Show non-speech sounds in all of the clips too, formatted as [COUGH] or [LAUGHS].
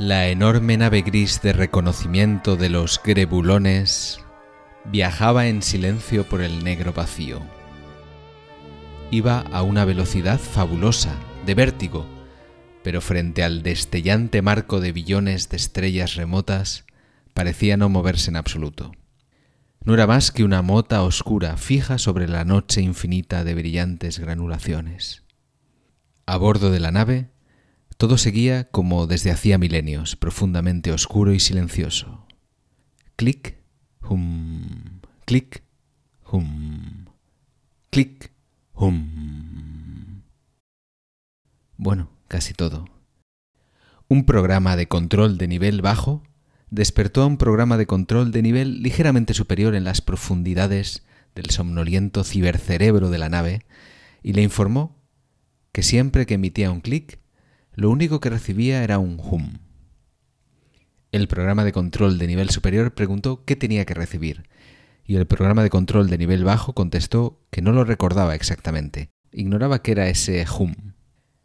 La enorme nave gris de reconocimiento de los grebulones viajaba en silencio por el negro vacío. Iba a una velocidad fabulosa, de vértigo, pero frente al destellante marco de billones de estrellas remotas parecía no moverse en absoluto. No era más que una mota oscura fija sobre la noche infinita de brillantes granulaciones. A bordo de la nave todo seguía como desde hacía milenios, profundamente oscuro y silencioso. Clic, hum, clic, hum, clic, hum. Bueno, casi todo. Un programa de control de nivel bajo despertó a un programa de control de nivel ligeramente superior en las profundidades del somnoliento cibercerebro de la nave y le informó que siempre que emitía un clic, lo único que recibía era un hum. El programa de control de nivel superior preguntó qué tenía que recibir, y el programa de control de nivel bajo contestó que no lo recordaba exactamente, ignoraba qué era ese hum.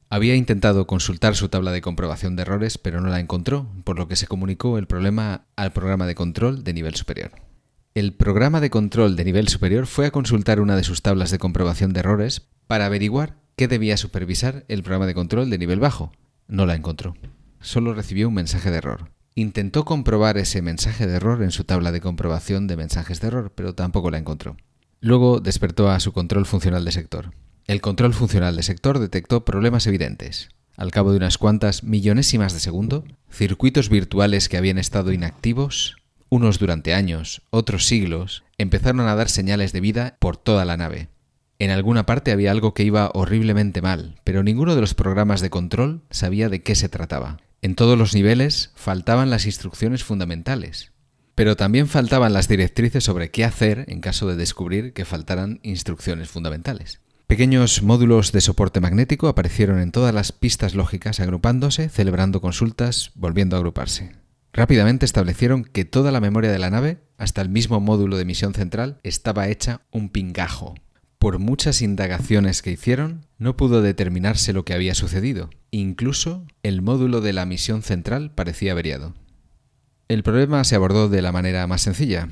Había intentado consultar su tabla de comprobación de errores, pero no la encontró, por lo que se comunicó el problema al programa de control de nivel superior. El programa de control de nivel superior fue a consultar una de sus tablas de comprobación de errores para averiguar qué debía supervisar el programa de control de nivel bajo. No la encontró. Solo recibió un mensaje de error. Intentó comprobar ese mensaje de error en su tabla de comprobación de mensajes de error, pero tampoco la encontró. Luego despertó a su control funcional de sector. El control funcional de sector detectó problemas evidentes. Al cabo de unas cuantas millonésimas de segundo, circuitos virtuales que habían estado inactivos, unos durante años, otros siglos, empezaron a dar señales de vida por toda la nave. En alguna parte había algo que iba horriblemente mal, pero ninguno de los programas de control sabía de qué se trataba. En todos los niveles faltaban las instrucciones fundamentales, pero también faltaban las directrices sobre qué hacer en caso de descubrir que faltaran instrucciones fundamentales. Pequeños módulos de soporte magnético aparecieron en todas las pistas lógicas agrupándose, celebrando consultas, volviendo a agruparse. Rápidamente establecieron que toda la memoria de la nave, hasta el mismo módulo de misión central, estaba hecha un pingajo, por muchas indagaciones que hicieron, no pudo determinarse lo que había sucedido. Incluso el módulo de la misión central parecía averiado. El problema se abordó de la manera más sencilla.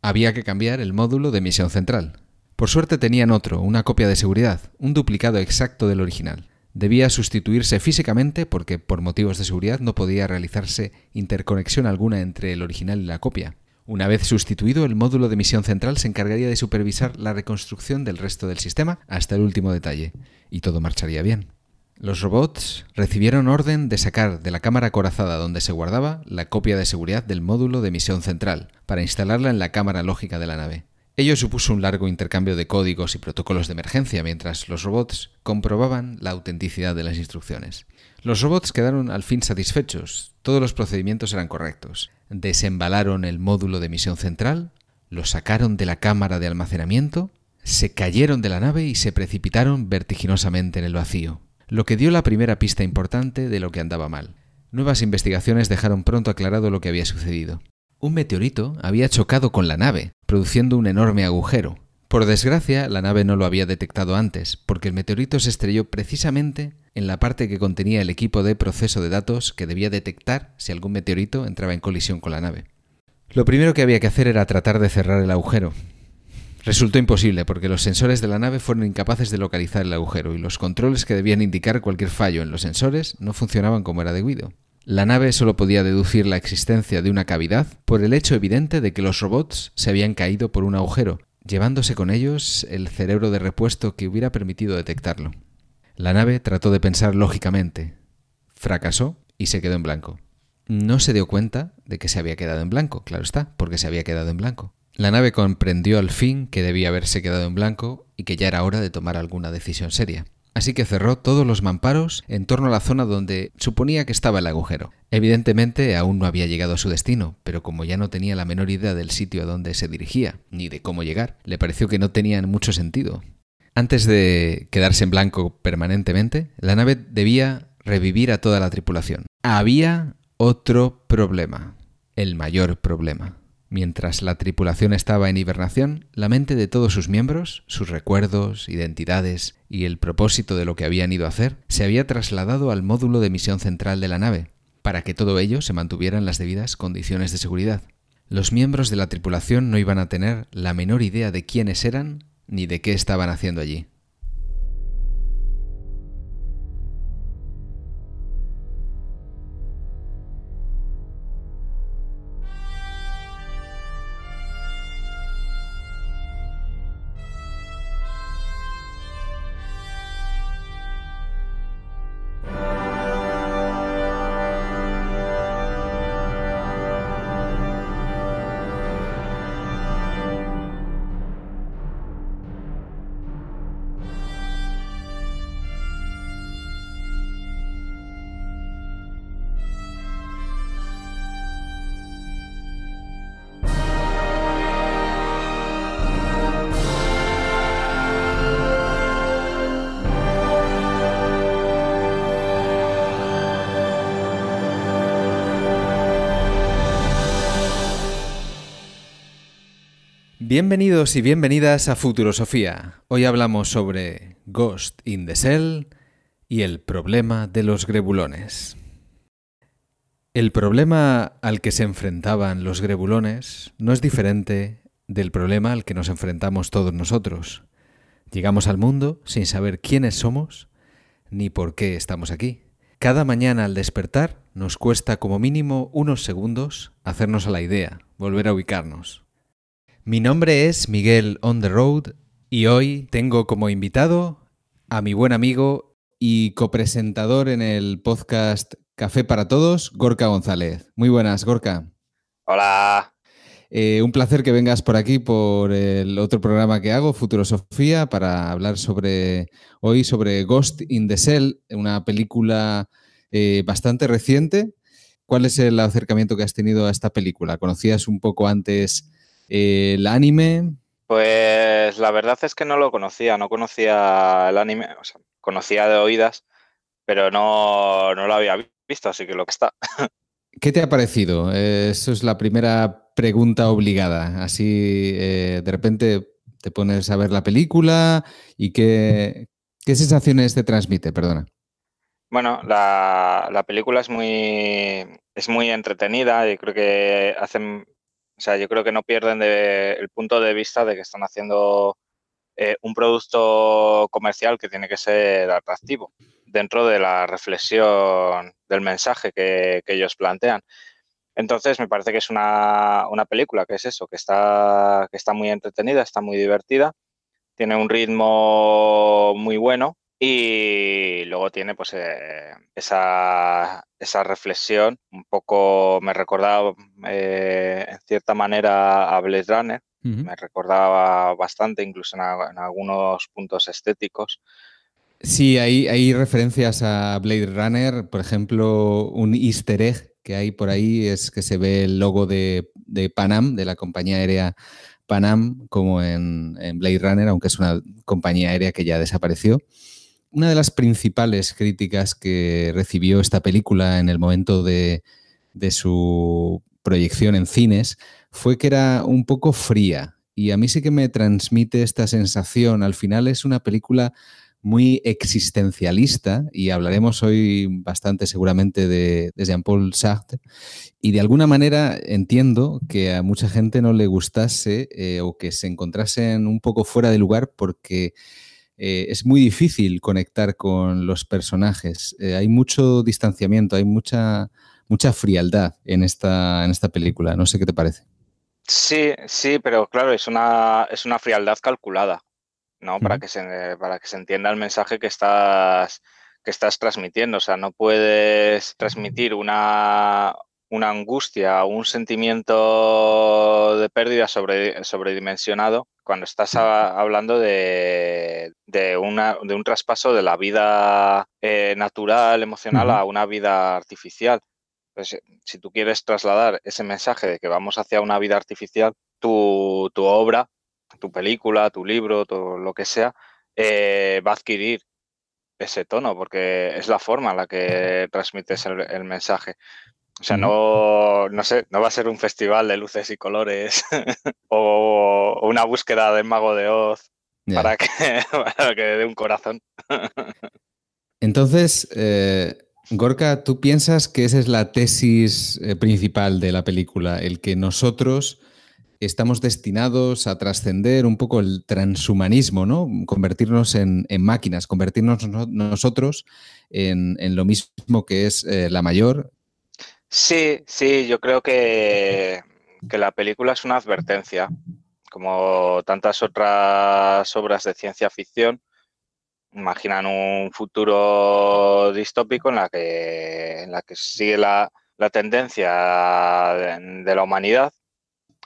Había que cambiar el módulo de misión central. Por suerte tenían otro, una copia de seguridad, un duplicado exacto del original. Debía sustituirse físicamente porque por motivos de seguridad no podía realizarse interconexión alguna entre el original y la copia. Una vez sustituido, el módulo de misión central se encargaría de supervisar la reconstrucción del resto del sistema hasta el último detalle, y todo marcharía bien. Los robots recibieron orden de sacar de la cámara acorazada donde se guardaba la copia de seguridad del módulo de misión central, para instalarla en la cámara lógica de la nave. Ello supuso un largo intercambio de códigos y protocolos de emergencia mientras los robots comprobaban la autenticidad de las instrucciones. Los robots quedaron al fin satisfechos, todos los procedimientos eran correctos. Desembalaron el módulo de misión central, lo sacaron de la cámara de almacenamiento, se cayeron de la nave y se precipitaron vertiginosamente en el vacío, lo que dio la primera pista importante de lo que andaba mal. Nuevas investigaciones dejaron pronto aclarado lo que había sucedido. Un meteorito había chocado con la nave, produciendo un enorme agujero. Por desgracia, la nave no lo había detectado antes, porque el meteorito se estrelló precisamente en la parte que contenía el equipo de proceso de datos que debía detectar si algún meteorito entraba en colisión con la nave. Lo primero que había que hacer era tratar de cerrar el agujero. Resultó imposible porque los sensores de la nave fueron incapaces de localizar el agujero y los controles que debían indicar cualquier fallo en los sensores no funcionaban como era debido. La nave solo podía deducir la existencia de una cavidad por el hecho evidente de que los robots se habían caído por un agujero, llevándose con ellos el cerebro de repuesto que hubiera permitido detectarlo. La nave trató de pensar lógicamente, fracasó y se quedó en blanco. No se dio cuenta de que se había quedado en blanco, claro está, porque se había quedado en blanco. La nave comprendió al fin que debía haberse quedado en blanco y que ya era hora de tomar alguna decisión seria. Así que cerró todos los mamparos en torno a la zona donde suponía que estaba el agujero. Evidentemente aún no había llegado a su destino, pero como ya no tenía la menor idea del sitio a donde se dirigía, ni de cómo llegar, le pareció que no tenían mucho sentido. Antes de quedarse en blanco permanentemente, la nave debía revivir a toda la tripulación. Había otro problema, el mayor problema. Mientras la tripulación estaba en hibernación, la mente de todos sus miembros, sus recuerdos, identidades y el propósito de lo que habían ido a hacer, se había trasladado al módulo de misión central de la nave, para que todo ello se mantuviera en las debidas condiciones de seguridad. Los miembros de la tripulación no iban a tener la menor idea de quiénes eran ni de qué estaban haciendo allí. Bienvenidos y bienvenidas a Futurosofía. Hoy hablamos sobre Ghost in the Cell y el problema de los grebulones. El problema al que se enfrentaban los grebulones no es diferente del problema al que nos enfrentamos todos nosotros. Llegamos al mundo sin saber quiénes somos ni por qué estamos aquí. Cada mañana al despertar nos cuesta como mínimo unos segundos hacernos a la idea, volver a ubicarnos. Mi nombre es Miguel On the Road y hoy tengo como invitado a mi buen amigo y copresentador en el podcast Café para Todos, Gorka González. Muy buenas, Gorka. Hola. Eh, un placer que vengas por aquí por el otro programa que hago, Futurosofía, para hablar sobre hoy sobre Ghost in the Cell, una película eh, bastante reciente. ¿Cuál es el acercamiento que has tenido a esta película? ¿Conocías un poco antes el anime. Pues la verdad es que no lo conocía, no conocía el anime, o sea, conocía de oídas, pero no, lo había visto, así que lo que está. ¿Qué te ha parecido? Eso es la primera pregunta obligada. Así eh, de repente te pones a ver la película y qué, qué sensaciones te transmite, perdona. Bueno, la, la, película es muy, es muy entretenida y creo que hacen o sea, yo creo que no pierden el punto de vista de que están haciendo eh, un producto comercial que tiene que ser atractivo dentro de la reflexión del mensaje que, ellos plantean. Entonces, me parece que es una, película que es eso, que está, que está muy entretenida, está muy divertida, tiene un ritmo muy bueno y luego tiene pues eh, esa, reflexión, un poco me recordaba eh, en cierta manera a Blade Runner, me recordaba bastante incluso en, algunos puntos estéticos. Sí, hay, hay referencias a Blade Runner, por ejemplo, un easter egg que hay por ahí es que se ve el logo de, de Panam, de la compañía aérea Panam, como en, en Blade Runner, aunque es una compañía aérea que ya desapareció. Una de las principales críticas que recibió esta película en el momento de, su proyección en cines fue que era un poco fría. Y a mí sí que me transmite esta sensación. Al final es una película muy existencialista y hablaremos hoy bastante seguramente de, Jean-Paul Sartre y de alguna manera entiendo que a mucha gente no le gustase eh, o que se encontrasen un poco fuera de lugar porque eh, es muy difícil conectar con los personajes. Eh, hay mucho distanciamiento, hay mucha, mucha frialdad en esta, en esta película. No sé qué te parece. Sí, sí, pero claro, es una, es una frialdad calculada, ¿no? Para que se, para que se entienda el mensaje que estás, que estás transmitiendo. O sea, no puedes transmitir una, una angustia o un sentimiento de pérdida sobre, sobredimensionado cuando estás hablando de, de, una, de, un traspaso de la vida eh, natural, emocional, a una vida artificial. Pues, si tú quieres trasladar ese mensaje de que vamos hacia una vida artificial, tu, tu obra, tu película, tu libro, todo lo que sea, eh, va a adquirir ese tono, porque es la forma en la que transmites el mensaje. O sea, no, no sé, no va a ser un festival de luces y colores [LAUGHS] o, una búsqueda del mago de Oz para, que, [LAUGHS] para que dé un corazón. Entonces, eh, Gorka, ¿tú piensas que esa es la tesis eh, principal de la película? El que nosotros estamos destinados a trascender un poco el transhumanismo, ¿no? Convertirnos en, máquinas, convertirnos nosotros en, lo mismo que es eh, la mayor, Sí, sí, yo creo que, la película es una advertencia, como tantas otras obras de ciencia ficción. Imaginan un futuro distópico en la que, en la que sigue la, tendencia de, la humanidad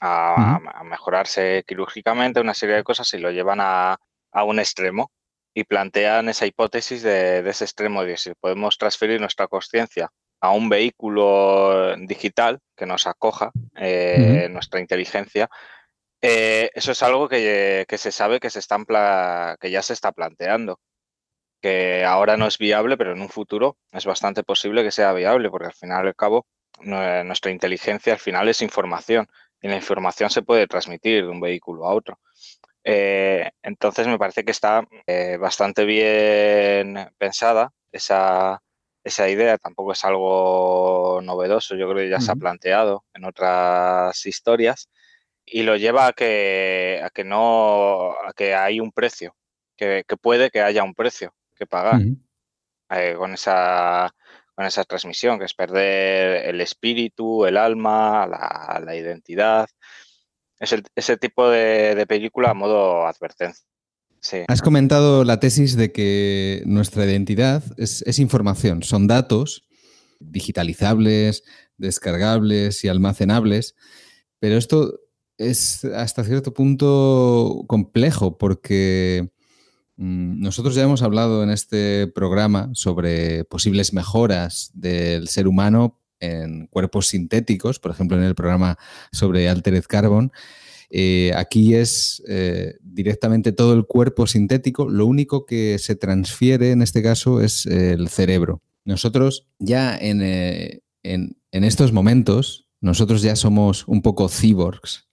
a, mejorarse quirúrgicamente una serie de cosas y lo llevan a, un extremo y plantean esa hipótesis de, de ese extremo de si podemos transferir nuestra conciencia a un vehículo digital que nos acoja eh, nuestra inteligencia, eh, eso es algo que, se sabe que, se están que ya se está planteando, que ahora no es viable, pero en un futuro es bastante posible que sea viable, porque al final y al cabo nuestra inteligencia al final es información y la información se puede transmitir de un vehículo a otro. Eh, entonces me parece que está bastante bien pensada esa, esa idea tampoco es algo novedoso, yo creo que ya se ha planteado en otras historias y lo lleva a que, a que no, a que hay un precio, que, puede que haya un precio que pagar eh, con, esa, con esa transmisión, que es perder el espíritu, el alma, la, identidad. Es ese tipo de, de película a modo advertencia. Has comentado la tesis de que nuestra identidad es, información, son datos digitalizables, descargables y almacenables, pero esto es hasta cierto punto complejo porque mm, nosotros ya hemos hablado en este programa sobre posibles mejoras del ser humano en cuerpos sintéticos, por ejemplo en el programa sobre Altered Carbon, eh, aquí es eh, directamente todo el cuerpo sintético, lo único que se transfiere en este caso es el cerebro. Nosotros ya eh, en, estos momentos, nosotros ya somos un poco cyborgs,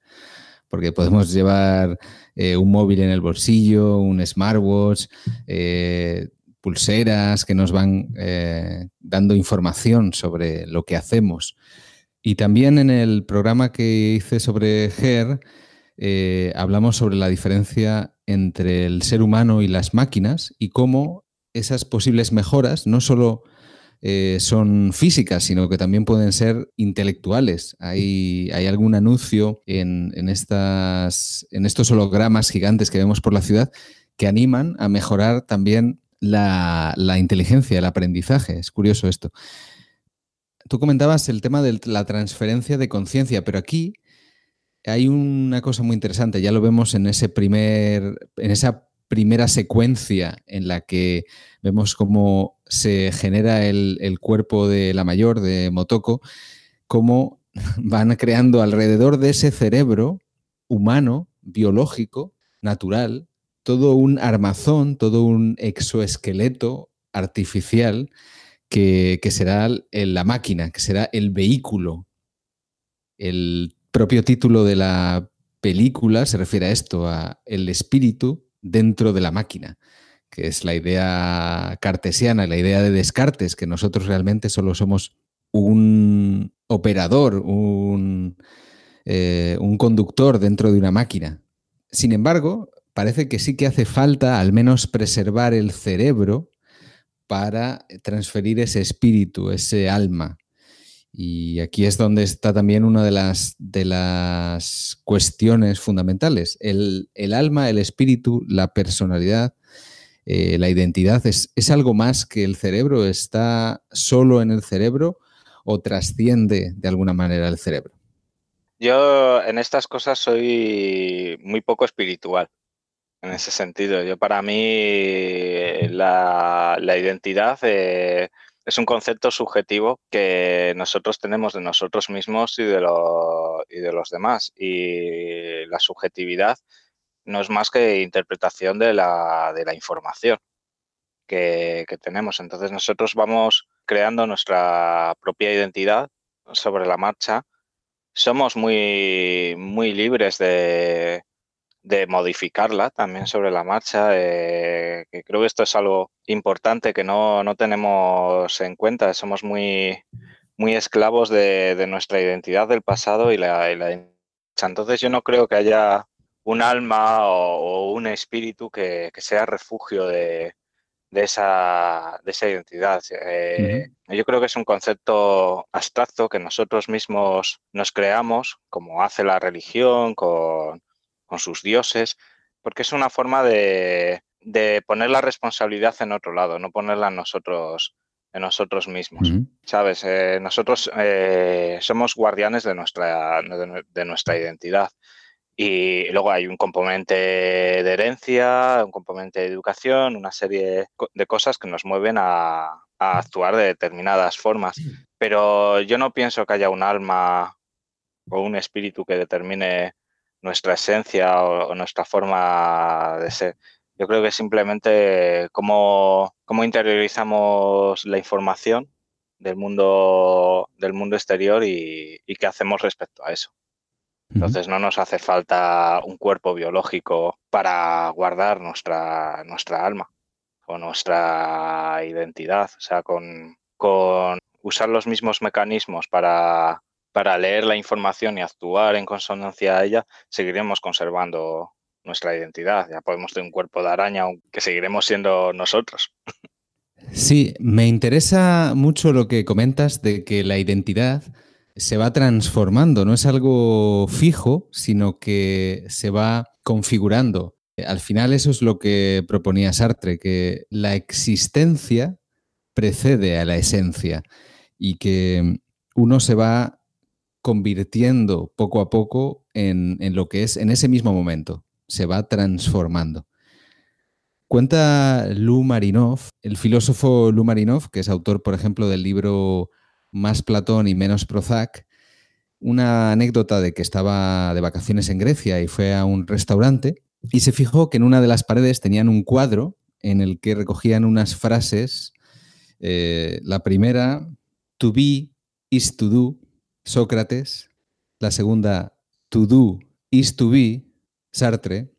porque podemos llevar un móvil en el bolsillo, un smartwatch, pulseras que nos van dando información sobre lo que hacemos. Y también en el programa que hice sobre GER, eh, hablamos sobre la diferencia entre el ser humano y las máquinas y cómo esas posibles mejoras no solo eh, son físicas, sino que también pueden ser intelectuales. Hay, hay algún anuncio en, estas, en estos hologramas gigantes que vemos por la ciudad que animan a mejorar también la, la inteligencia, el aprendizaje. Es curioso esto. Tú comentabas el tema de la transferencia de conciencia, pero aquí hay una cosa muy interesante, ya lo vemos en ese primer, en esa primera secuencia en la que vemos cómo se genera el, cuerpo de la mayor, de Motoko, cómo [LAUGHS] van creando alrededor de ese cerebro humano, biológico, natural, todo un armazón, todo un exoesqueleto artificial que, será la máquina, que será el vehículo, el propio título de la película se refiere a esto, a el espíritu dentro de la máquina, que es la idea cartesiana, la idea de Descartes, que nosotros realmente solo somos un operador, un, eh, un conductor dentro de una máquina. Sin embargo, parece que sí que hace falta al menos preservar el cerebro para transferir ese espíritu, ese alma. Y aquí es donde está también una de las, de las cuestiones fundamentales. El, alma, el espíritu, la personalidad, eh, la identidad, es, ¿es algo más que el cerebro? ¿Está solo en el cerebro o trasciende de alguna manera el cerebro? Yo en estas cosas soy muy poco espiritual, en ese sentido. Yo para mí la, identidad eh, es un concepto subjetivo que nosotros tenemos de nosotros mismos y de, los demás. Y la subjetividad no es más que interpretación de la, información que, que tenemos. Entonces nosotros vamos creando nuestra propia identidad sobre la marcha somos muy, muy libres de, modificarla también sobre la marcha. Eh, que creo que esto es algo importante que no, tenemos en cuenta. Somos muy, muy esclavos de, nuestra identidad del pasado y la, Entonces yo no creo que haya un alma o, un espíritu que sea refugio de, de esa, de esa identidad. Eh, yo creo que es un concepto abstracto que nosotros mismos nos creamos, como hace la religión con, sus dioses, porque es una forma de, poner la responsabilidad en otro lado, no ponerla en nosotros, en nosotros mismos. ¿Sabes? Eh, nosotros eh, somos guardianes de nuestra, de nuestra identidad. Y luego hay un componente de herencia, un componente de educación, una serie de cosas que nos mueven a, actuar de determinadas formas. Pero yo no pienso que haya un alma o un espíritu que determine nuestra esencia o, nuestra forma de ser. Yo creo que simplemente cómo, cómo interiorizamos la información del mundo, del mundo exterior y qué hacemos respecto a eso. Entonces no nos hace falta un cuerpo biológico para guardar nuestra, nuestra alma o nuestra identidad. O sea, con, usar los mismos mecanismos para, para leer la información y actuar en consonancia a ella, seguiremos conservando nuestra identidad. Ya podemos tener un cuerpo de araña, aunque seguiremos siendo nosotros. Sí, me interesa mucho lo que comentas de que la identidad se va transformando, no es algo fijo, sino que se va configurando. Al final eso es lo que proponía Sartre, que la existencia precede a la esencia y que uno se va convirtiendo poco a poco en, lo que es en ese mismo momento, se va transformando. Cuenta Lou Marinov, el filósofo Lou Marinov, que es autor, por ejemplo, del libro más Platón y menos Prozac, una anécdota de que estaba de vacaciones en Grecia y fue a un restaurante y se fijó que en una de las paredes tenían un cuadro en el que recogían unas frases. Eh, la primera, to be is to do, Sócrates. La segunda, to do is to be, Sartre.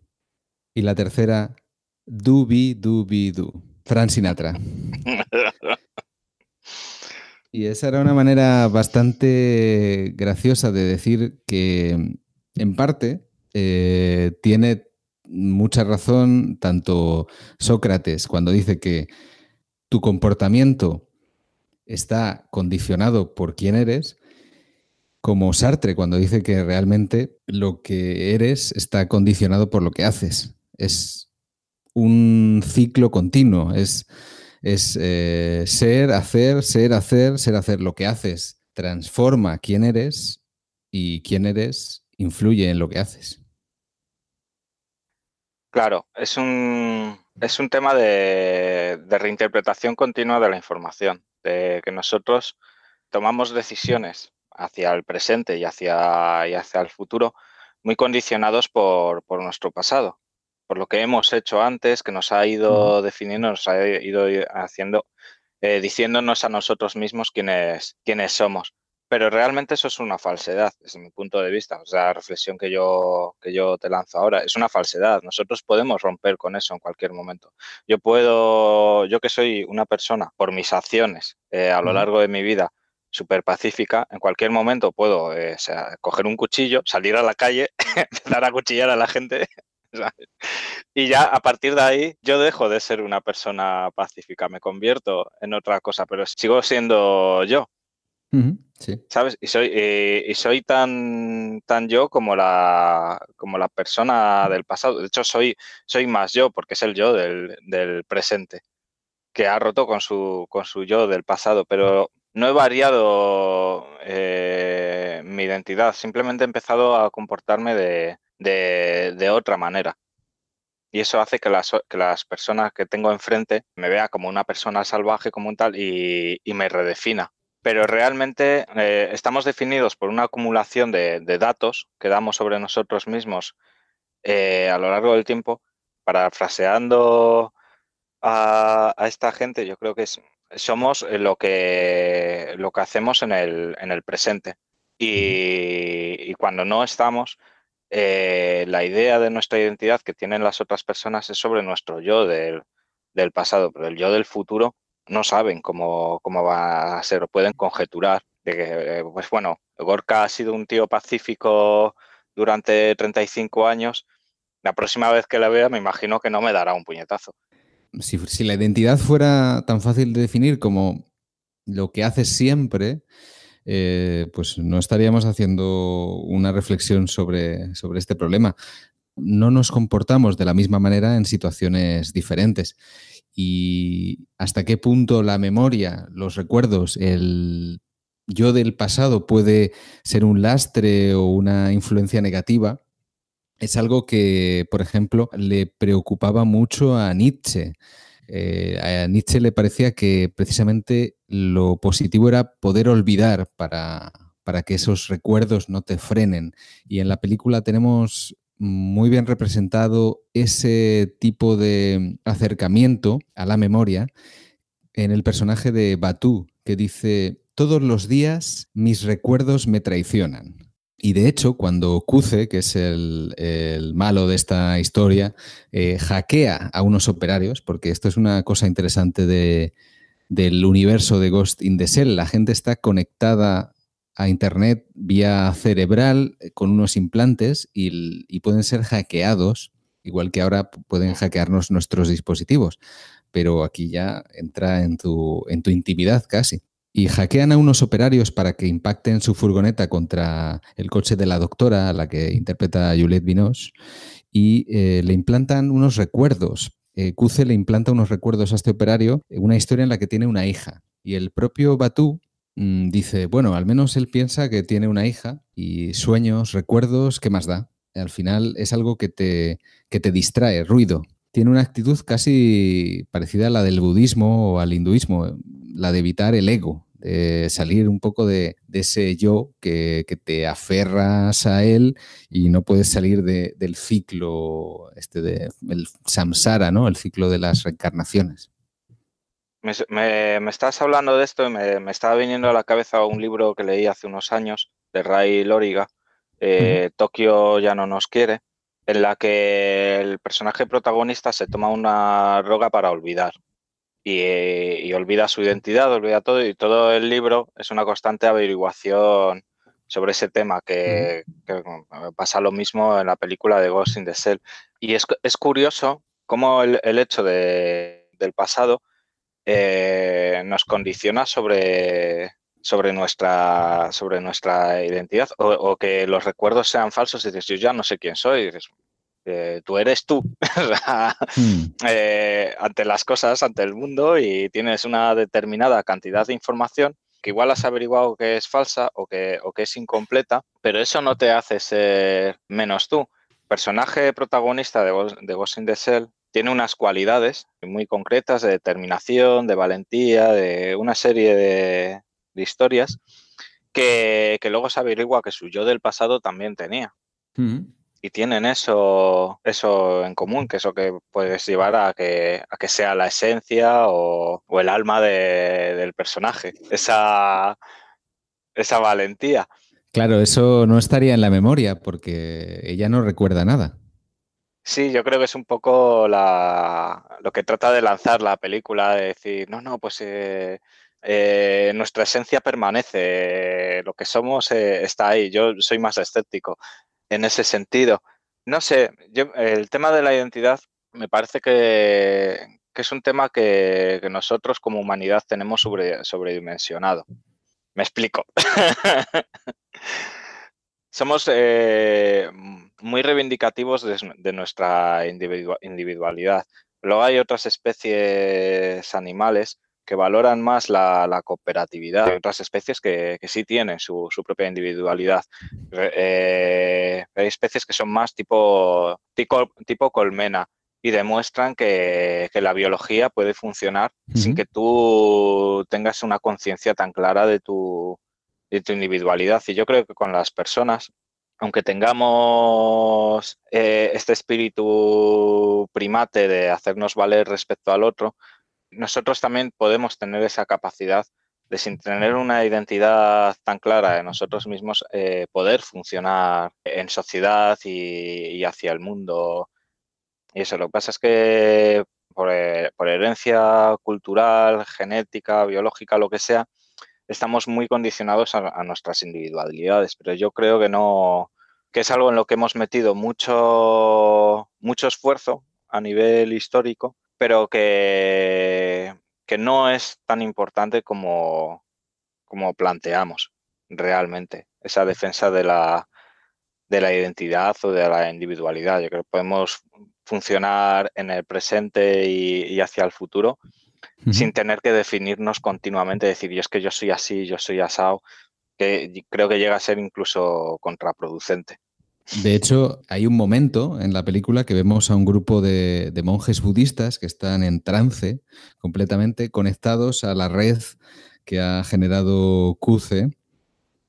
Y la tercera, do be, do be, do, Frank Sinatra. [LAUGHS] Y esa era una manera bastante graciosa de decir que, en parte, eh, tiene mucha razón tanto Sócrates cuando dice que tu comportamiento está condicionado por quién eres, como Sartre cuando dice que realmente lo que eres está condicionado por lo que haces. Es un ciclo continuo, es es eh, ser, hacer, ser, hacer, ser, hacer. Lo que haces transforma quién eres y quién eres influye en lo que haces. Claro, es un, es un tema de, reinterpretación continua de la información, de que nosotros tomamos decisiones hacia el presente y hacia, y hacia el futuro muy condicionados por, por nuestro pasado por lo que hemos hecho antes, que nos ha ido definiendo, nos ha ido haciendo, eh, diciéndonos a nosotros mismos quiénes, quiénes somos. Pero realmente eso es una falsedad, desde mi punto de vista. O sea, la reflexión que yo, que yo te lanzo ahora es una falsedad. Nosotros podemos romper con eso en cualquier momento. Yo puedo, yo que soy una persona, por mis acciones eh, a lo largo de mi vida, súper pacífica, en cualquier momento puedo eh, coger un cuchillo, salir a la calle, [LAUGHS] empezar a cuchillar a la gente [LAUGHS] y ya a partir de ahí yo dejo de ser una persona pacífica, me convierto en otra cosa, pero sigo siendo yo. ¿Sabes? Y soy, eh, y soy tan, tan yo como la, como la persona del pasado. De hecho, soy, soy más yo, porque es el yo del, del presente, que ha roto con su, con su yo del pasado. Pero no he variado eh, mi identidad, simplemente he empezado a comportarme de, otra manera. Y eso hace que las, personas que tengo enfrente me vea como una persona salvaje, como un tal, y, me redefina pero realmente eh, estamos definidos por una acumulación de, datos que damos sobre nosotros mismos eh, a lo largo del tiempo. Parafraseando a, a esta gente, yo creo que somos lo que, lo que hacemos en el, en el presente. Y, cuando no estamos, eh, la idea de nuestra identidad que tienen las otras personas es sobre nuestro yo del, del pasado, pero el yo del futuro no saben cómo, cómo va a ser o pueden conjeturar de que, eh, pues bueno, Gorka ha sido un tío pacífico durante 35 años. La próxima vez que la vea me imagino que no me dará un puñetazo. Si, la identidad fuera tan fácil de definir como lo que haces siempre, eh, pues no estaríamos haciendo una reflexión sobre, sobre este problema. No nos comportamos de la misma manera en situaciones diferentes y hasta qué punto la memoria, los recuerdos, el yo del pasado puede ser un lastre o una influencia negativa, es algo que, por ejemplo, le preocupaba mucho a Nietzsche. Eh, a Nietzsche le parecía que precisamente lo positivo era poder olvidar para, para que esos recuerdos no te frenen. Y en la película tenemos muy bien representado ese tipo de acercamiento a la memoria en el personaje de Batú, que dice, todos los días mis recuerdos me traicionan. Y de hecho, cuando Cuce, que es el, malo de esta historia, eh, hackea a unos operarios, porque esto es una cosa interesante del universo de Ghost in the Shell, la gente está conectada a Internet vía cerebral eh, con unos implantes y, pueden ser hackeados, igual que ahora pueden hackearnos nuestros dispositivos, pero aquí ya entra en tu, en tu intimidad casi. Y hackean a unos operarios para que impacten su furgoneta contra el coche de la doctora, a la que interpreta Juliette Binoche, y eh, le implantan unos recuerdos. Eh, le implanta unos recuerdos a este operario, una historia en la que tiene una hija. Y el propio Batú Mm, dice, bueno, al menos él piensa que tiene una hija y sueños, recuerdos, ¿qué más da? Al final es algo que te, que te distrae, ruido. Tiene una actitud casi parecida a la del budismo o al hinduismo, la de evitar el ego, de salir un poco de, ese yo que, te aferras a él y no puedes salir del ciclo, este de, el samsara, ¿no? El ciclo de las reencarnaciones. Me, estás hablando de esto y me, estaba viniendo a la cabeza un libro que leí hace unos años de Ray Loriga, eh, Tokio ya no nos quiere, en la que el personaje protagonista se toma una droga para olvidar. Y, olvida su identidad, olvida todo, y todo el libro es una constante averiguación sobre ese tema, que, pasa lo mismo en la película de Ghost in the Shell. Y es, curioso cómo el, hecho del pasado eh, nos condiciona sobre, sobre, nuestra, sobre nuestra identidad o, que los recuerdos sean falsos y dices, yo ya no sé quién soy. Eh, tú eres tú [LAUGHS] hmm. eh, ante las cosas, ante el mundo y tienes una determinada cantidad de información que igual has averiguado que es falsa o que, o que es incompleta, pero eso no te hace ser menos tú. Personaje protagonista de, de Ghost in the Shell tiene unas cualidades muy concretas de determinación, de valentía, de una serie de, historias que, luego se averigua que su yo del pasado también tenía. Y tienen eso, eso en común, que eso que puedes llevar a que, a que sea la esencia o, el alma del personaje. Esa, esa valentía. Claro, eso no estaría en la memoria porque ella no recuerda nada. Sí, yo creo que es un poco lo que trata de lanzar la película, de decir, no, no, pues eh, eh, nuestra esencia permanece, lo que somos eh, está ahí. Yo soy más escéptico en ese sentido. No sé, yo, el tema de la identidad me parece que, es un tema que, nosotros como humanidad tenemos sobre, sobredimensionado. Me explico. [LAUGHS] Somos eh, muy reivindicativos de, nuestra individualidad. Luego hay otras especies animales que valoran más la, cooperatividad. Hay otras especies que, sí tienen su, propia individualidad. Eh, hay especies que son más tipo, tipo, colmena y demuestran que, la biología puede funcionar sin que tú tengas una conciencia tan clara de tu, de tu individualidad. Y yo creo que con las personas, aunque tengamos eh, este espíritu primate de hacernos valer respecto al otro, nosotros también podemos tener esa capacidad de sin tener una identidad tan clara de nosotros mismos, eh, poder funcionar en sociedad y, hacia el mundo. Y eso, lo que pasa es que por, eh, herencia cultural, genética, biológica, lo que sea, estamos muy condicionados a, nuestras individualidades, pero yo creo que no, que es algo en lo que hemos metido mucho, mucho esfuerzo a nivel histórico pero que, que no es tan importante como, como planteamos realmente, esa defensa de la, de la identidad o de la individualidad. Yo creo que podemos funcionar en el presente y, hacia el futuro sin tener que definirnos continuamente, decir, yo es que yo soy así, yo soy asado, que creo que llega a ser incluso contraproducente. De hecho, hay un momento en la película que vemos a un grupo de, monjes budistas que están en trance completamente conectados a la red que ha generado Kuze,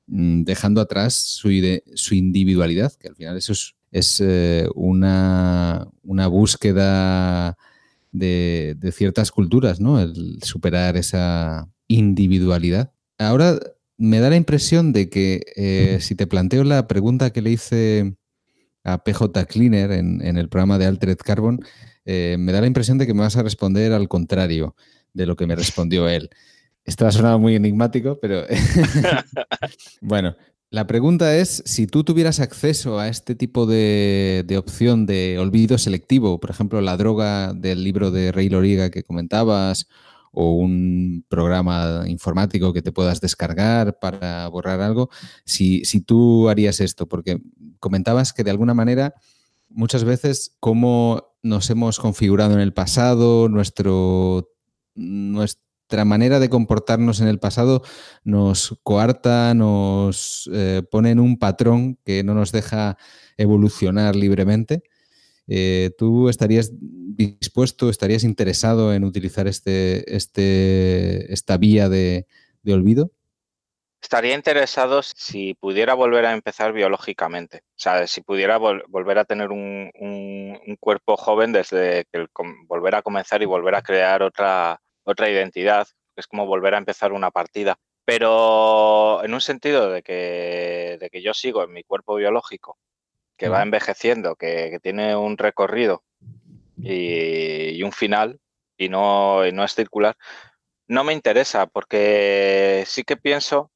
mm, dejando atrás su, individualidad, que al final eso es, eh, una, búsqueda de, ciertas culturas, ¿no? El superar esa individualidad. Ahora me da la impresión de que eh, si te planteo la pregunta que le hice a PJ Cleaner en, el programa de Altered Carbon, eh, me da la impresión de que me vas a responder al contrario de lo que me respondió él. Esto ha sonado muy enigmático, pero [LAUGHS] bueno, la pregunta es, si tú tuvieras acceso a este tipo de, de, opción de olvido selectivo, por ejemplo, la droga del libro de Ray Loriga que comentabas, o un programa informático que te puedas descargar para borrar algo, si, tú harías esto, porque comentabas que de alguna manera muchas veces cómo nos hemos configurado en el pasado, nuestro, nuestra manera de comportarnos en el pasado nos coarta, nos eh, pone en un patrón que no nos deja evolucionar libremente. Eh, ¿Tú estarías dispuesto, estarías interesado en utilizar este, este, esta vía de, olvido? Estaría interesado si pudiera volver a empezar biológicamente, o sea, si pudiera volver a tener un, cuerpo joven desde que volver a comenzar y volver a crear otra, otra identidad, es como volver a empezar una partida. Pero en un sentido de que, de que yo sigo en mi cuerpo biológico que va envejeciendo, que, tiene un recorrido y, un final y no, no es circular, no me interesa porque sí que pienso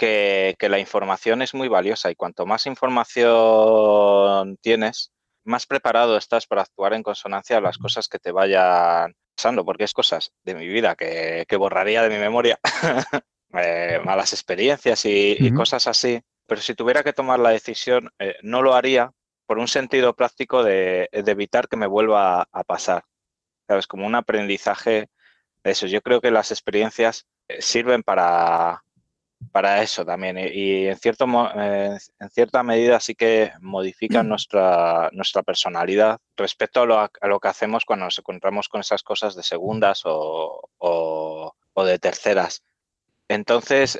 que, la información es muy valiosa y cuanto más información tienes, más preparado estás para actuar en consonancia a las cosas que te vayan pasando, porque es cosas de mi vida que, borraría de mi memoria, [LAUGHS] eh, malas experiencias y, cosas así, pero si tuviera que tomar la decisión, eh, no lo haría por un sentido práctico de, evitar que me vuelva a, pasar. ¿Sabes? Como un aprendizaje de eso. Yo creo que las experiencias eh, sirven para, para eso también y, en, cierto, eh, en cierta medida sí que modifican nuestra, nuestra personalidad respecto a lo, a lo, que hacemos cuando nos encontramos con esas cosas de segundas o, o, de terceras. Entonces,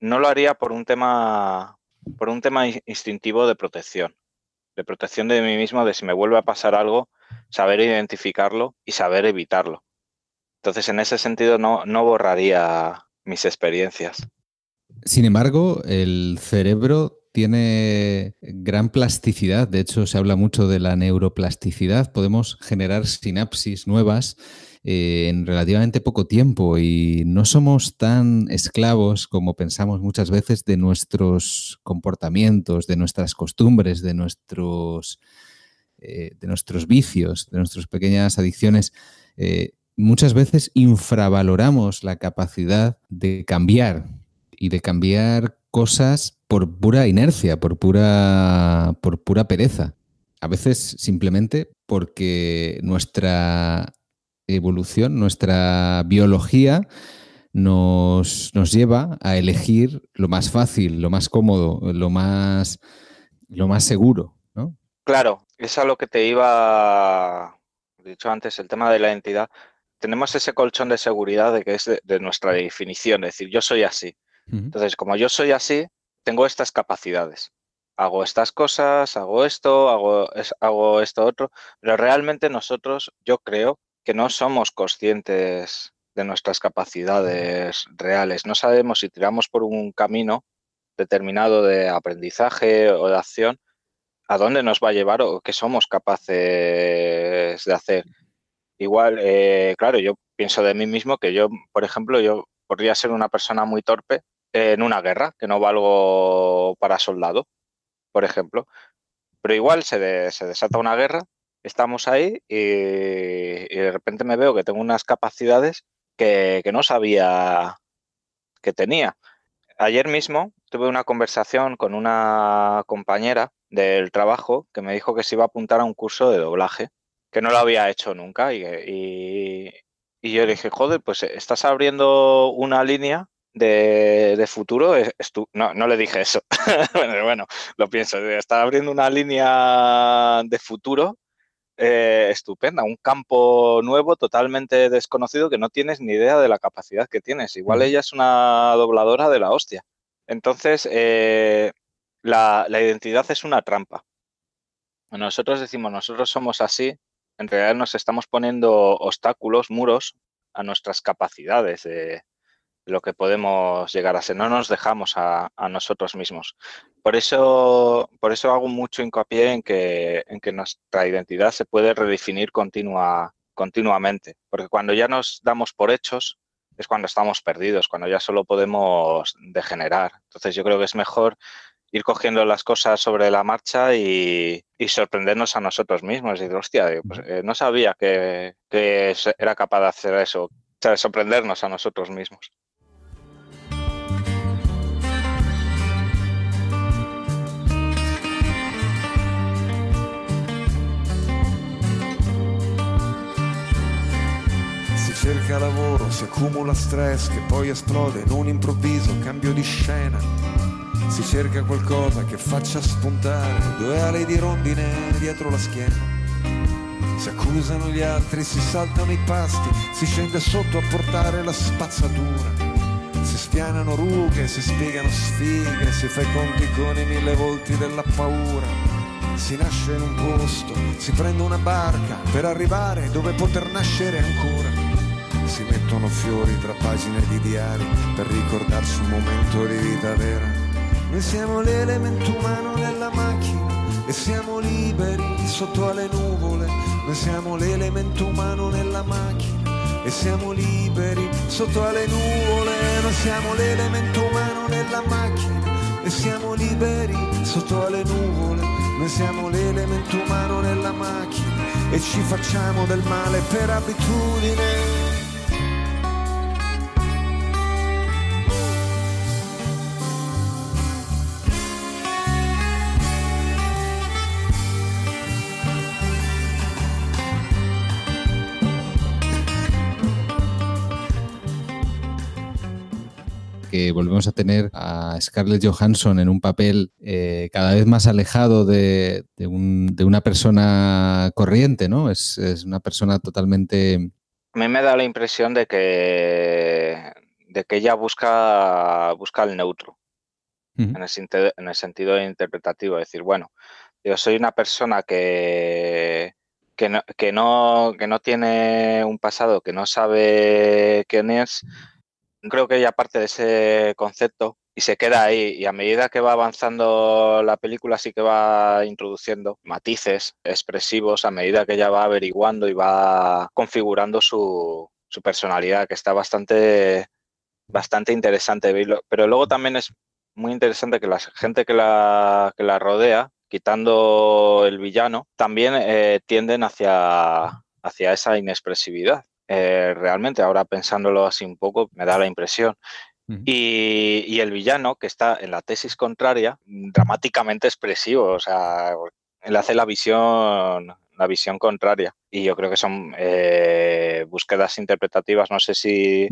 no lo haría por un tema, por un tema instintivo de protección, de protección de mí mismo, de si me vuelve a pasar algo, saber identificarlo y saber evitarlo. Entonces, en ese sentido, no, no borraría mis experiencias. Sin embargo, el cerebro tiene gran plasticidad. De hecho, se habla mucho de la neuroplasticidad. Podemos generar sinapsis nuevas eh, en relativamente poco tiempo y no somos tan esclavos como pensamos muchas veces de nuestros comportamientos, de nuestras costumbres, de nuestros, eh, de nuestros vicios, de nuestras pequeñas adicciones. Eh, muchas veces infravaloramos la capacidad de cambiar y de cambiar cosas por pura inercia, por pura, por pura pereza. A veces simplemente porque nuestra evolución, nuestra biología nos, nos, lleva a elegir lo más fácil, lo más cómodo, lo más, lo más seguro. ¿no? Claro, es a lo que te iba, dicho antes, el tema de la identidad. Tenemos ese colchón de seguridad de que es de, nuestra definición, es decir, yo soy así. Entonces, como yo soy así, tengo estas capacidades. Hago estas cosas, hago esto, hago, hago esto otro, pero realmente nosotros, yo creo que no somos conscientes de nuestras capacidades reales. No sabemos si tiramos por un camino determinado de aprendizaje o de acción, a dónde nos va a llevar o qué somos capaces de hacer. Igual, eh, claro, yo pienso de mí mismo que yo, por ejemplo, yo podría ser una persona muy torpe en una guerra, que no valgo para soldado, por ejemplo. Pero igual se, desata una guerra, estamos ahí y, de repente me veo que tengo unas capacidades que, no sabía que tenía. Ayer mismo tuve una conversación con una compañera del trabajo que me dijo que se iba a apuntar a un curso de doblaje, que no lo había hecho nunca. Y, y, yo le dije, joder, pues estás abriendo una línea de, futuro. No, no le dije eso. [LAUGHS] bueno, lo pienso. Está abriendo una línea de futuro eh, estupenda, un campo nuevo totalmente desconocido que no tienes ni idea de la capacidad que tienes. Igual ella es una dobladora de la hostia. Entonces, eh, la, identidad es una trampa. Nosotros decimos, nosotros somos así, en realidad nos estamos poniendo obstáculos, muros a nuestras capacidades de, lo que podemos llegar a ser. No nos dejamos a, nosotros mismos. Por eso, por eso hago mucho hincapié en que, nuestra identidad se puede redefinir continua, continuamente. Porque cuando ya nos damos por hechos es cuando estamos perdidos, cuando ya solo podemos degenerar. Entonces yo creo que es mejor ir cogiendo las cosas sobre la marcha y, sorprendernos a nosotros mismos. Y decir, hostia, pues, eh, no sabía que, era capaz de hacer eso. O sorprendernos a nosotros mismos. Cerca lavoro, si accumula stress che poi esplode in un improvviso cambio di scena. Si cerca qualcosa che faccia spuntare due ali di rondine dietro la schiena. Si accusano gli altri, si saltano i pasti, si scende sotto a portare la spazzatura. Si spianano rughe, si spiegano sfighe, si fa i conti con i mille volti della paura. Si nasce in un posto, si prende una barca per arrivare dove poter nascere ancora si mettono fiori tra pagine di diari per ricordarsi un momento di vita vera. Noi siamo l'elemento umano nella macchina e siamo liberi sotto alle nuvole. Noi siamo l'elemento umano nella macchina e siamo liberi sotto alle nuvole. Noi siamo l'elemento umano nella macchina e siamo liberi sotto alle nuvole. Noi siamo l'elemento umano nella macchina e ci facciamo del male per abitudine. Que volvemos a tener a Scarlett Johansson en un papel eh, cada vez más alejado de, una persona corriente, ¿no? Es, una persona totalmente... A mí me da la impresión de que, de que ella busca, busca el neutro, en, el, en el sentido interpretativo, es decir, bueno, yo soy una persona que, que no, que no, que no tiene un pasado, que no sabe quién es, creo que ella parte de ese concepto y se queda ahí. Y a medida que va avanzando la película, sí que va introduciendo matices expresivos a medida que ella va averiguando y va configurando su, personalidad, que está bastante, bastante interesante. Pero luego también es muy interesante que la gente que la, que la rodea, quitando el villano, también eh, tienden hacia, hacia esa inexpresividad. Eh, realmente, ahora pensándolo así un poco, me da la impresión. y, el villano, que está en la tesis contraria, dramáticamente expresivo, o sea, él hace la visión, la visión contraria. Y yo creo que son eh, búsquedas interpretativas, no sé si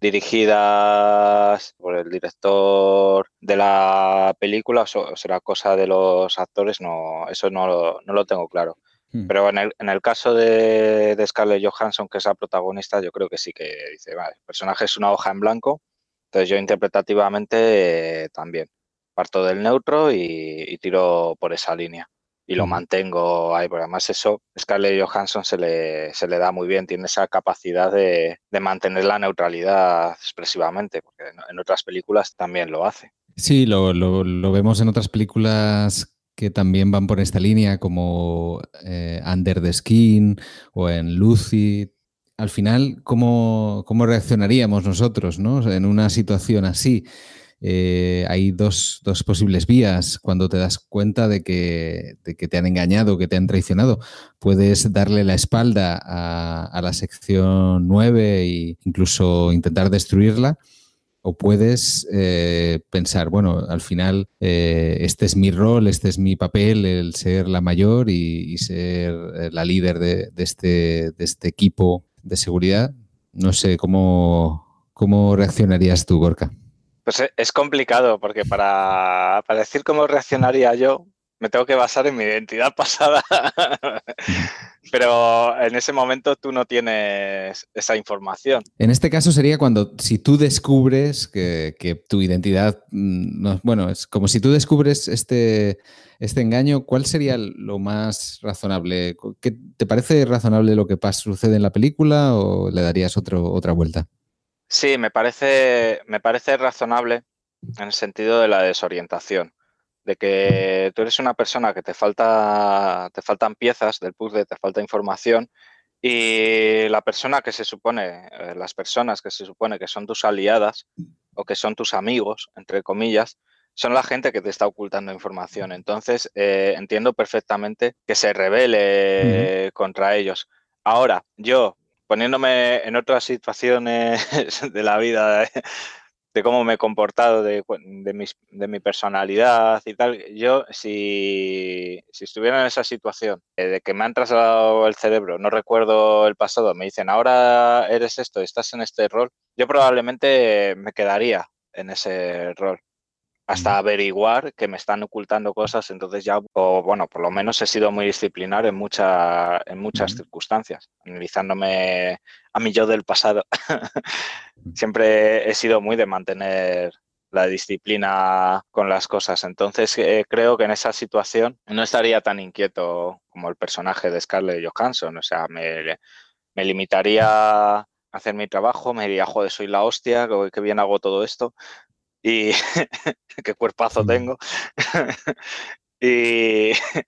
dirigidas por el director de la película o será cosa de los actores, no, eso no, no lo tengo claro. Hmm. Pero en el, en el caso de, de, Scarlett Johansson, que es la protagonista, yo creo que sí que dice, vale, el personaje es una hoja en blanco, entonces yo interpretativamente eh, también parto del neutro y, tiro por esa línea. Y lo hmm. mantengo ahí, porque además eso, Scarlett Johansson se le, se le da muy bien, tiene esa capacidad de, de mantener la neutralidad expresivamente, porque en, otras películas también lo hace. Sí, lo, lo, lo vemos en otras películas que también van por esta línea, como eh, Under the Skin o en Lucy. Al final, ¿cómo, cómo reaccionaríamos nosotros ¿no? en una situación así? Eh, hay dos, dos, posibles vías. Cuando te das cuenta de que, de que, te han engañado, que te han traicionado, puedes darle la espalda a, a la sección 9 e incluso intentar destruirla o puedes eh, pensar, bueno, al final eh, este es mi rol, este es mi papel, el ser la mayor y, ser eh, la líder de, este, de, este, equipo de seguridad. No sé, ¿cómo, cómo reaccionarías tú, Gorka? Pues es complicado, porque para, para decir cómo reaccionaría yo, me tengo que basar en mi identidad [LAUGHS] pasada. Pero en ese momento tú no tienes esa información. En este caso sería cuando, si tú descubres que, tu identidad, mm, bueno, es como si tú descubres este, este engaño, ¿cuál sería lo más razonable? ¿Qué, ¿Te parece razonable lo que pasa, sucede en la película o le darías otro, otra vuelta? Sí, me parece, me parece razonable en el sentido de la desorientación de que tú eres una persona que te falta, te faltan piezas del puzzle, te falta información y la persona que se supone, eh, las personas que se supone que son tus aliadas o que son tus amigos, entre comillas, son la gente que te está ocultando información. Entonces, eh, entiendo perfectamente que se revele contra ellos. Ahora, yo, poniéndome en otras situaciones [LAUGHS] de la vida, de cómo me he comportado, de, de, mi personalidad y tal. Yo, si, estuviera en esa situación eh, de que me han trasladado el cerebro, no recuerdo el pasado, me dicen, ahora eres esto, estás en este rol, yo probablemente me quedaría en ese rol hasta averiguar que me están ocultando cosas, entonces ya, o, bueno, por lo menos he sido muy disciplinar en, mucha, en muchas circunstancias, analizándome a mi yo del pasado. Siempre he sido muy de mantener la disciplina con las cosas, entonces eh, creo que en esa situación no estaría tan inquieto como el personaje de Scarlett Johansson, o sea, me, me limitaría a hacer mi trabajo, me diría, joder, soy la hostia, que bien hago todo esto, y [LAUGHS] qué cuerpazo tengo. [LAUGHS] y, [LAUGHS]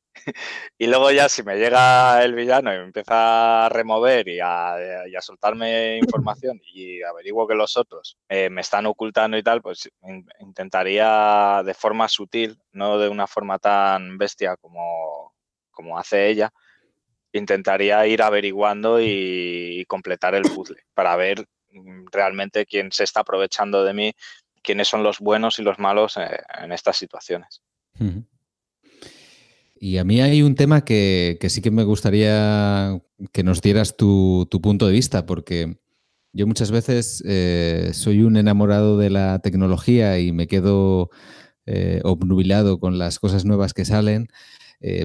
y, luego ya si me llega el villano y me empieza a remover y a, soltarme información y averiguo que los otros eh, me están ocultando y tal, pues intentaría de forma sutil, no de una forma tan bestia como, como hace ella, intentaría ir averiguando y completar el puzzle para ver mm, realmente quién se está aprovechando de mí quiénes son los buenos y los malos eh, en estas situaciones. Y a mí hay un tema que, sí que me gustaría que nos dieras tu, punto de vista, porque yo muchas veces eh, soy un enamorado de la tecnología y me quedo eh, obnubilado con las cosas nuevas que salen,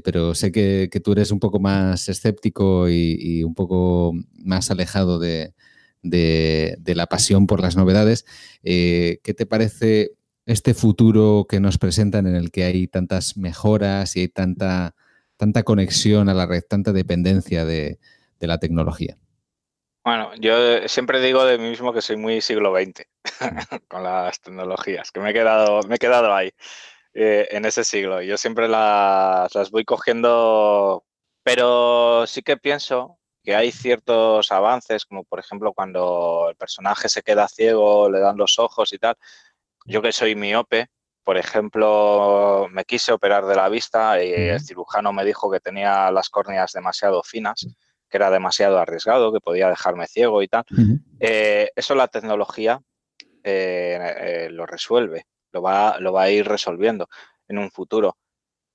pero sé que, tú eres un poco más escéptico y un poco más alejado de, de, la pasión por las novedades. Eh, ¿Qué te parece este futuro que nos presentan en el que hay tantas mejoras y hay tanta, tanta conexión a la red, tanta dependencia de, la tecnología? Bueno, yo siempre digo de mí mismo que soy muy siglo XX [LAUGHS] con las tecnologías, que me he quedado, me he quedado ahí, eh, en ese siglo. Yo siempre las, las voy cogiendo, pero sí que pienso que hay ciertos avances, como por ejemplo cuando el personaje se queda ciego, le dan los ojos y tal. Yo que soy miope, por ejemplo, me quise operar de la vista y el cirujano me dijo que tenía las córneas demasiado finas que era demasiado arriesgado, que podía dejarme ciego y tal. Eh, eso la tecnología eh, lo resuelve, lo va, lo va a ir resolviendo en un futuro.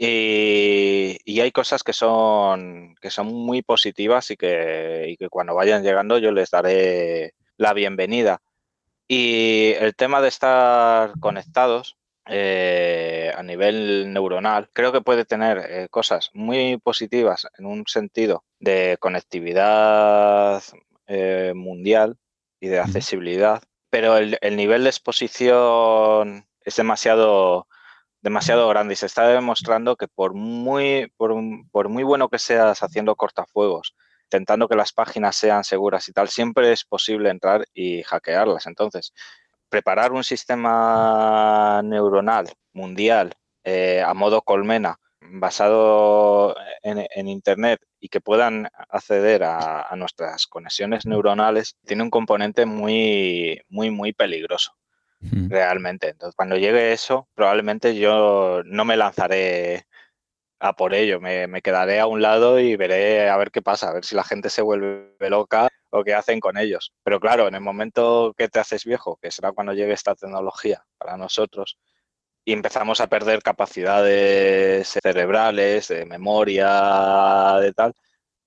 Y, hay cosas que son, que son muy positivas y que, y que cuando vayan llegando yo les daré la bienvenida. Y el tema de estar conectados, eh, a nivel neuronal, creo que puede tener eh, cosas muy positivas en un sentido de conectividad eh, mundial y de accesibilidad, pero el, nivel de exposición es demasiado demasiado grande y se está demostrando que por muy, por, muy bueno que seas haciendo cortafuegos, intentando que las páginas sean seguras y tal, siempre es posible entrar y hackearlas. Entonces, preparar un sistema neuronal mundial eh, a modo colmena basado en, Internet y que puedan acceder a, nuestras conexiones neuronales tiene un componente muy, muy, muy peligroso. Realmente. Entonces, cuando llegue eso, probablemente yo no me lanzaré a por ello. Me, me, quedaré a un lado y veré a ver qué pasa, a ver si la gente se vuelve loca o qué hacen con ellos. Pero claro, en el momento que te haces viejo, que será cuando llegue esta tecnología para nosotros, y empezamos a perder capacidades cerebrales, de memoria, de tal,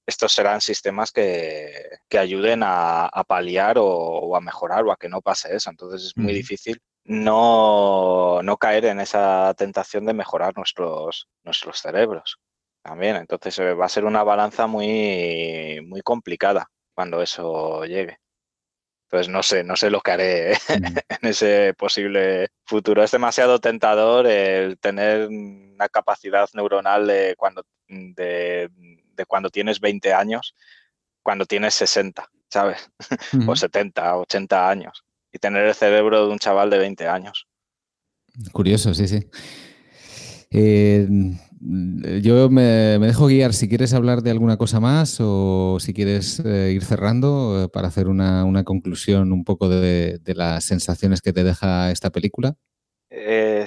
estos serán sistemas que, ayuden a, paliar o, a mejorar o a que no pase eso. Entonces es muy difícil no, no, caer en esa tentación de mejorar nuestros, nuestros cerebros también. Entonces eh, va a ser una balanza muy, muy complicada cuando eso llegue. Entonces no sé, no sé lo que haré ¿eh? [LAUGHS] en ese posible futuro. Es demasiado tentador el tener una capacidad neuronal de cuando, de, cuando tienes 20 años, cuando tienes 60, ¿sabes? [LAUGHS] o 70, 80 años. Y tener el cerebro de un chaval de 20 años. Curioso, sí, sí. Eh, yo me, dejo guiar si quieres hablar de alguna cosa más o si quieres eh, ir cerrando eh, para hacer una, conclusión un poco de, las sensaciones que te deja esta película.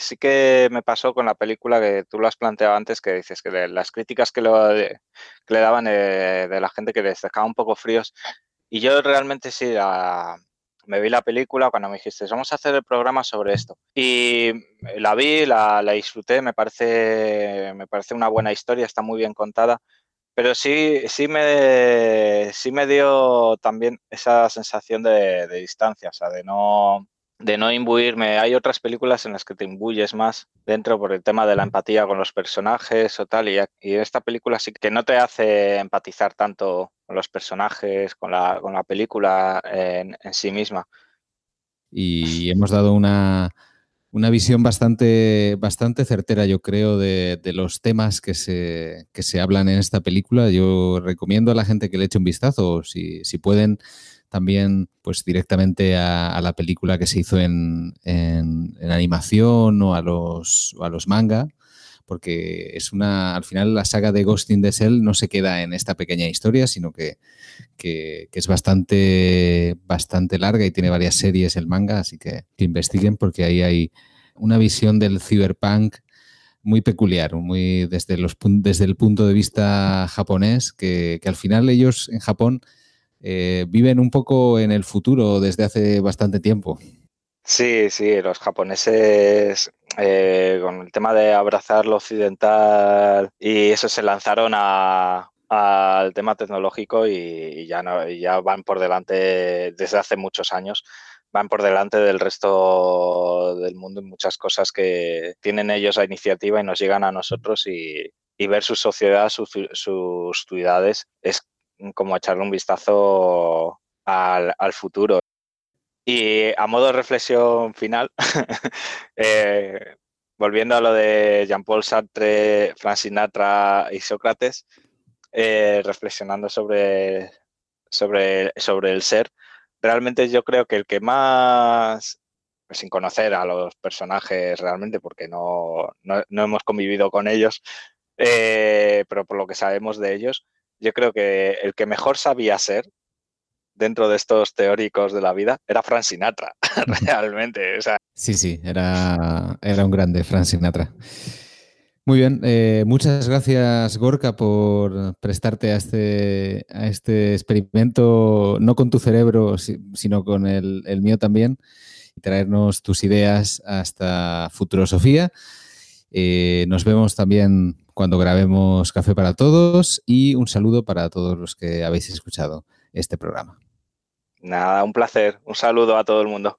Sí que me pasó con la película que tú lo has planteado antes, que dices que las críticas que, le daban de la gente que les dejaba un poco fríos. Y yo realmente sí, la, me vi la película cuando me dijiste, vamos a hacer el programa sobre esto. Y la vi, la, disfruté, me parece, me parece una buena historia, está muy bien contada, pero sí, sí, me, sí me dio también esa sensación de, de distancia, o sea, de no, de no imbuirme. Hay otras películas en las que te imbuyes más dentro por el tema de la empatía con los personajes o tal, y, y esta película sí que no te hace empatizar tanto con los personajes, con la, con la película en, sí misma. Y hemos dado una, visión bastante, bastante certera, yo creo, de, los temas que se, que se hablan en esta película. Yo recomiendo a la gente que le eche un vistazo, si, si pueden también pues directamente a, la película que se hizo en, animación o a los, a los manga, porque es una, al final la saga de Ghost in the Shell no se queda en esta pequeña historia, sino que, es bastante, bastante larga y tiene varias series el manga, así que, que investiguen porque ahí hay una visión del cyberpunk muy peculiar, muy desde, los, desde el punto de vista japonés, que, que al final ellos en Japón eh, viven un poco en el futuro desde hace bastante tiempo. Sí, sí, los japoneses eh, con el tema de abrazar lo occidental y eso se lanzaron al tema tecnológico y, ya, no, ya van por delante desde hace muchos años van por delante del resto del mundo en muchas cosas que tienen ellos la iniciativa y nos llegan a nosotros y, ver su sociedad, sus ciudades es como echarle un vistazo al, futuro. Y a modo de reflexión final, [LAUGHS] eh, volviendo a lo de Jean-Paul Sartre, Frank Sinatra y Sócrates, eh, reflexionando sobre, sobre, sobre el ser, realmente yo creo que el que más, sin conocer a los personajes realmente, porque no, hemos convivido con ellos, eh, pero por lo que sabemos de ellos, yo creo que el que mejor sabía ser dentro de estos teóricos de la vida era Frank Sinatra, [LAUGHS] realmente. Sí, sí, era, era un grande Frank Sinatra. Muy bien, eh, muchas gracias Gorka por prestarte a este, a este experimento, no con tu cerebro, sino con el, el mío también, y traernos tus ideas hasta Futurosofía. Eh, nos vemos también cuando grabemos Café para Todos y un saludo para todos los que habéis escuchado este programa. Nada, un placer. Un saludo a todo el mundo.